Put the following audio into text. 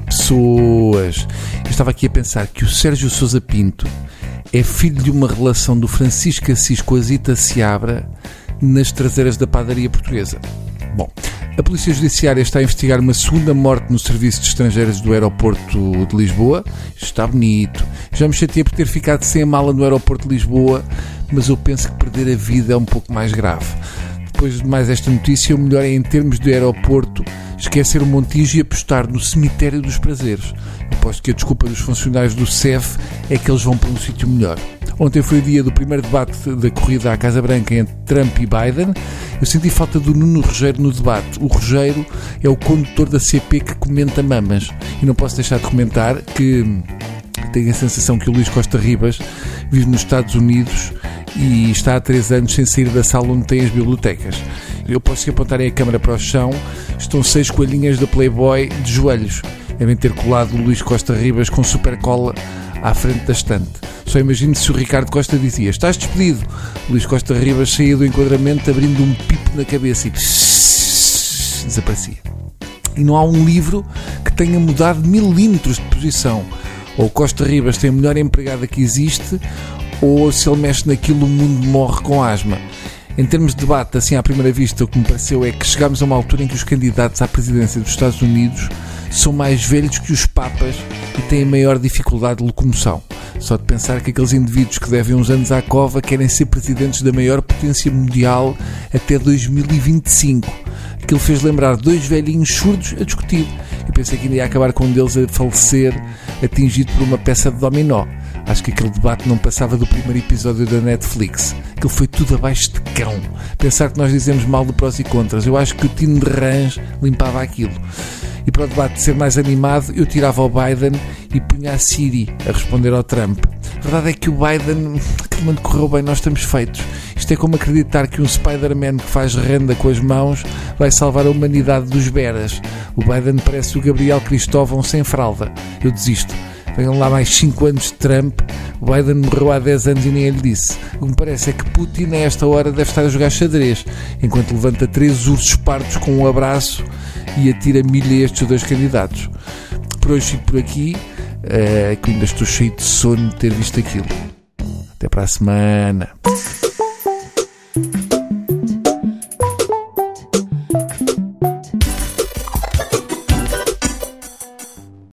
pessoas. Eu estava aqui a pensar que o Sérgio Sousa Pinto é filho de uma relação do Francisco Assis com a Zita Seabra nas traseiras da padaria portuguesa. Bom, a Polícia Judiciária está a investigar uma segunda morte no Serviço de Estrangeiros do Aeroporto de Lisboa. Está bonito. Já me chateei por ter ficado sem a mala no Aeroporto de Lisboa, mas eu penso que perder a vida é um pouco mais grave. Depois de mais esta notícia, o melhor é, em termos de aeroporto, esquecer o Montijo e apostar no cemitério dos prazeres. Aposto que a desculpa dos funcionários do CEF é que eles vão para um sítio melhor. Ontem foi o dia do primeiro debate da corrida à Casa Branca entre Trump e Biden. Eu senti falta do Nuno Rogério no debate. O Rogério é o condutor da CP que comenta mamas. E não posso deixar de comentar que tenho a sensação que o Luís Costa Ribas vive nos Estados Unidos e está há três anos sem sair da sala onde tem as bibliotecas. Eu posso apontar a câmara para o chão, estão seis coelhinhas da Playboy de joelhos. Devem ter colado o Luís Costa Ribas com super cola à frente da estante. Só imagino se o Ricardo Costa dizia: Estás despedido. Luís Costa Ribas saía do enquadramento abrindo um pipo na cabeça e desaparecia. E não há um livro que tenha mudado milímetros de posição. Ou Costa Ribas tem a melhor empregada que existe, ou se ele mexe naquilo o mundo morre com asma. Em termos de debate, assim à primeira vista, o que me pareceu é que chegámos a uma altura em que os candidatos à presidência dos Estados Unidos são mais velhos que os papas e têm maior dificuldade de locomoção. Só de pensar que aqueles indivíduos que devem uns anos à cova querem ser presidentes da maior potência mundial até 2025. Aquilo fez lembrar dois velhinhos surdos a discutir. Eu pensei que ainda ia acabar com um deles a falecer, atingido por uma peça de dominó. Acho que aquele debate não passava do primeiro episódio da Netflix. Aquilo foi tudo abaixo de cão. Pensar que nós dizemos mal de prós e contras. Eu acho que o Tino de Rãs limpava aquilo. E para o debate ser mais animado, eu tirava o Biden e punha a Siri a responder ao Trump. A verdade é que o Biden, que correu bem, nós estamos feitos. Isto é como acreditar que um Spider-Man que faz renda com as mãos vai salvar a humanidade dos beras. O Biden parece o Gabriel Cristóvão sem fralda. Eu desisto. Venham lá mais 5 anos de Trump. O Biden morreu há 10 anos e nem ele disse. O que me parece é que Putin, a esta hora, deve estar a jogar xadrez, enquanto levanta três ursos partos com um abraço e atira milha a estes dois candidatos. Por hoje fico por aqui, uh, que ainda estou cheio de sono de ter visto aquilo. Até para a semana.